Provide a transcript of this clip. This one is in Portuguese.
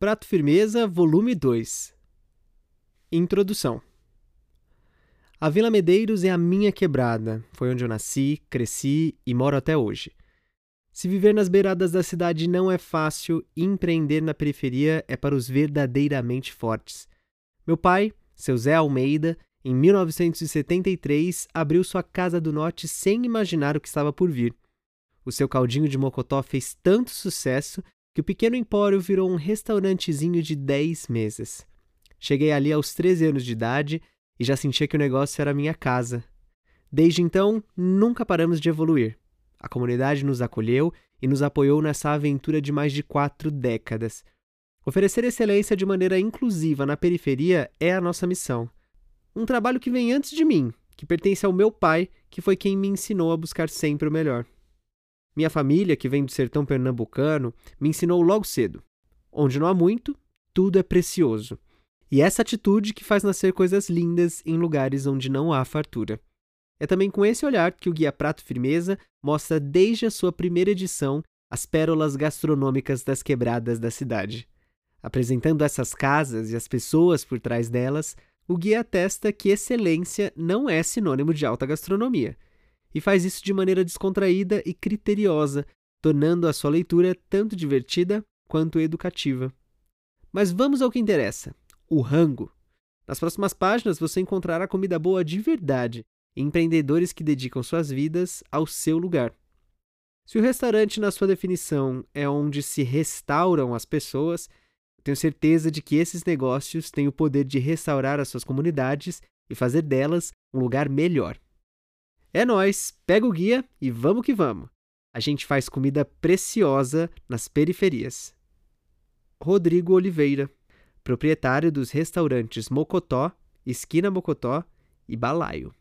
Prato Firmeza, volume 2 Introdução A Vila Medeiros é a minha quebrada. Foi onde eu nasci, cresci e moro até hoje. Se viver nas beiradas da cidade não é fácil, empreender na periferia é para os verdadeiramente fortes. Meu pai, seu Zé Almeida, em 1973 abriu sua Casa do Norte sem imaginar o que estava por vir. O seu caldinho de mocotó fez tanto sucesso que o pequeno empório virou um restaurantezinho de 10 meses. Cheguei ali aos 13 anos de idade e já sentia que o negócio era minha casa. Desde então, nunca paramos de evoluir. A comunidade nos acolheu e nos apoiou nessa aventura de mais de quatro décadas. Oferecer excelência de maneira inclusiva na periferia é a nossa missão. Um trabalho que vem antes de mim, que pertence ao meu pai, que foi quem me ensinou a buscar sempre o melhor. Minha família, que vem do sertão pernambucano, me ensinou logo cedo: onde não há muito, tudo é precioso. E essa atitude que faz nascer coisas lindas em lugares onde não há fartura. É também com esse olhar que o Guia Prato Firmeza mostra desde a sua primeira edição as pérolas gastronômicas das quebradas da cidade. Apresentando essas casas e as pessoas por trás delas, o guia atesta que excelência não é sinônimo de alta gastronomia, e faz isso de maneira descontraída e criteriosa, tornando a sua leitura tanto divertida quanto educativa. Mas vamos ao que interessa: o rango. Nas próximas páginas você encontrará comida boa de verdade empreendedores que dedicam suas vidas ao seu lugar. Se o restaurante, na sua definição, é onde se restauram as pessoas, tenho certeza de que esses negócios têm o poder de restaurar as suas comunidades e fazer delas um lugar melhor. É nós, pega o guia e vamos que vamos. A gente faz comida preciosa nas periferias. Rodrigo Oliveira proprietário dos restaurantes Mocotó, Esquina Mocotó e Balaio.